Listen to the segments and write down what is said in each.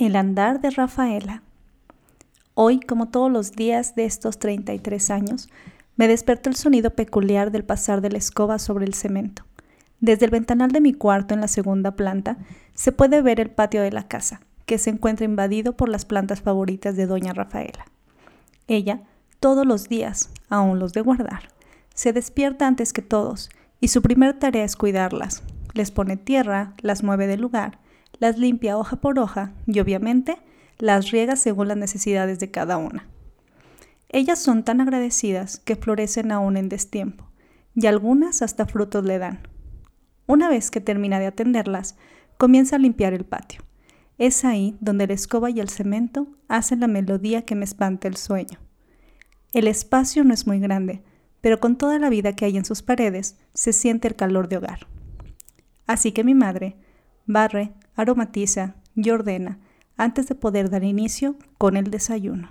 El andar de Rafaela. Hoy, como todos los días de estos 33 años, me despertó el sonido peculiar del pasar de la escoba sobre el cemento. Desde el ventanal de mi cuarto en la segunda planta se puede ver el patio de la casa, que se encuentra invadido por las plantas favoritas de doña Rafaela. Ella, todos los días, aún los de guardar, se despierta antes que todos y su primera tarea es cuidarlas. Les pone tierra, las mueve del lugar, las limpia hoja por hoja y obviamente las riega según las necesidades de cada una. Ellas son tan agradecidas que florecen aún en destiempo y algunas hasta frutos le dan. Una vez que termina de atenderlas, comienza a limpiar el patio. Es ahí donde la escoba y el cemento hacen la melodía que me espanta el sueño. El espacio no es muy grande, pero con toda la vida que hay en sus paredes se siente el calor de hogar. Así que mi madre barre, aromatiza y ordena antes de poder dar inicio con el desayuno.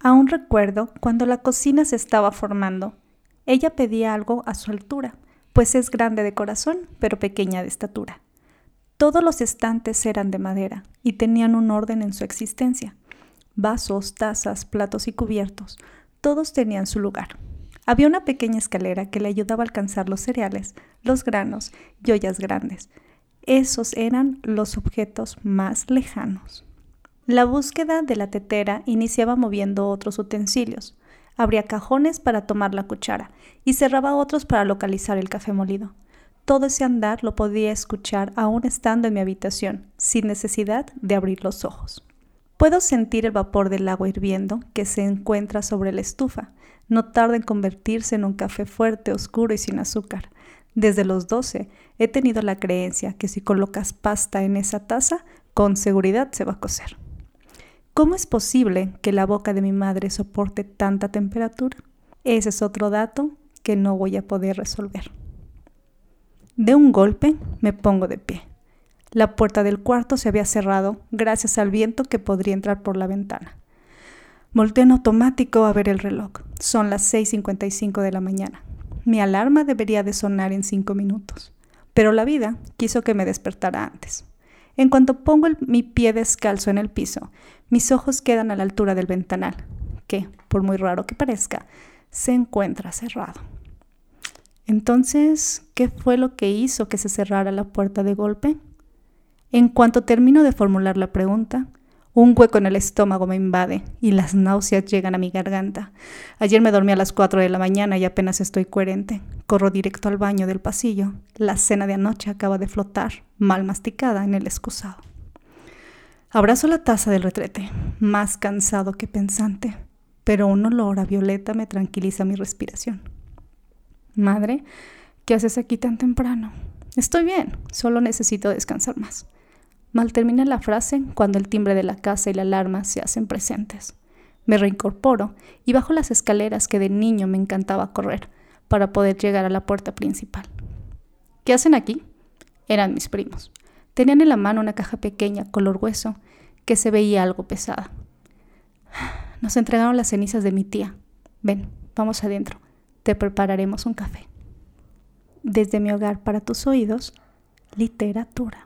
Aún recuerdo cuando la cocina se estaba formando. Ella pedía algo a su altura, pues es grande de corazón, pero pequeña de estatura. Todos los estantes eran de madera y tenían un orden en su existencia. Vasos, tazas, platos y cubiertos, todos tenían su lugar. Había una pequeña escalera que le ayudaba a alcanzar los cereales, los granos y ollas grandes, esos eran los objetos más lejanos. La búsqueda de la tetera iniciaba moviendo otros utensilios. Abría cajones para tomar la cuchara y cerraba otros para localizar el café molido. Todo ese andar lo podía escuchar aún estando en mi habitación, sin necesidad de abrir los ojos. Puedo sentir el vapor del agua hirviendo que se encuentra sobre la estufa. No tarda en convertirse en un café fuerte, oscuro y sin azúcar. Desde los 12 he tenido la creencia que si colocas pasta en esa taza, con seguridad se va a cocer. ¿Cómo es posible que la boca de mi madre soporte tanta temperatura? Ese es otro dato que no voy a poder resolver. De un golpe me pongo de pie. La puerta del cuarto se había cerrado gracias al viento que podría entrar por la ventana. Volté en automático a ver el reloj. Son las 6.55 de la mañana. Mi alarma debería de sonar en cinco minutos, pero la vida quiso que me despertara antes. En cuanto pongo mi pie descalzo en el piso, mis ojos quedan a la altura del ventanal, que, por muy raro que parezca, se encuentra cerrado. Entonces, ¿qué fue lo que hizo que se cerrara la puerta de golpe? En cuanto termino de formular la pregunta, un hueco en el estómago me invade y las náuseas llegan a mi garganta. Ayer me dormí a las 4 de la mañana y apenas estoy coherente. Corro directo al baño del pasillo. La cena de anoche acaba de flotar, mal masticada, en el excusado. Abrazo la taza del retrete, más cansado que pensante, pero un olor a violeta me tranquiliza mi respiración. Madre, ¿qué haces aquí tan temprano? Estoy bien, solo necesito descansar más. Mal termina la frase cuando el timbre de la casa y la alarma se hacen presentes. Me reincorporo y bajo las escaleras que de niño me encantaba correr para poder llegar a la puerta principal. ¿Qué hacen aquí? Eran mis primos. Tenían en la mano una caja pequeña color hueso que se veía algo pesada. Nos entregaron las cenizas de mi tía. Ven, vamos adentro. Te prepararemos un café. Desde mi hogar para tus oídos, literatura.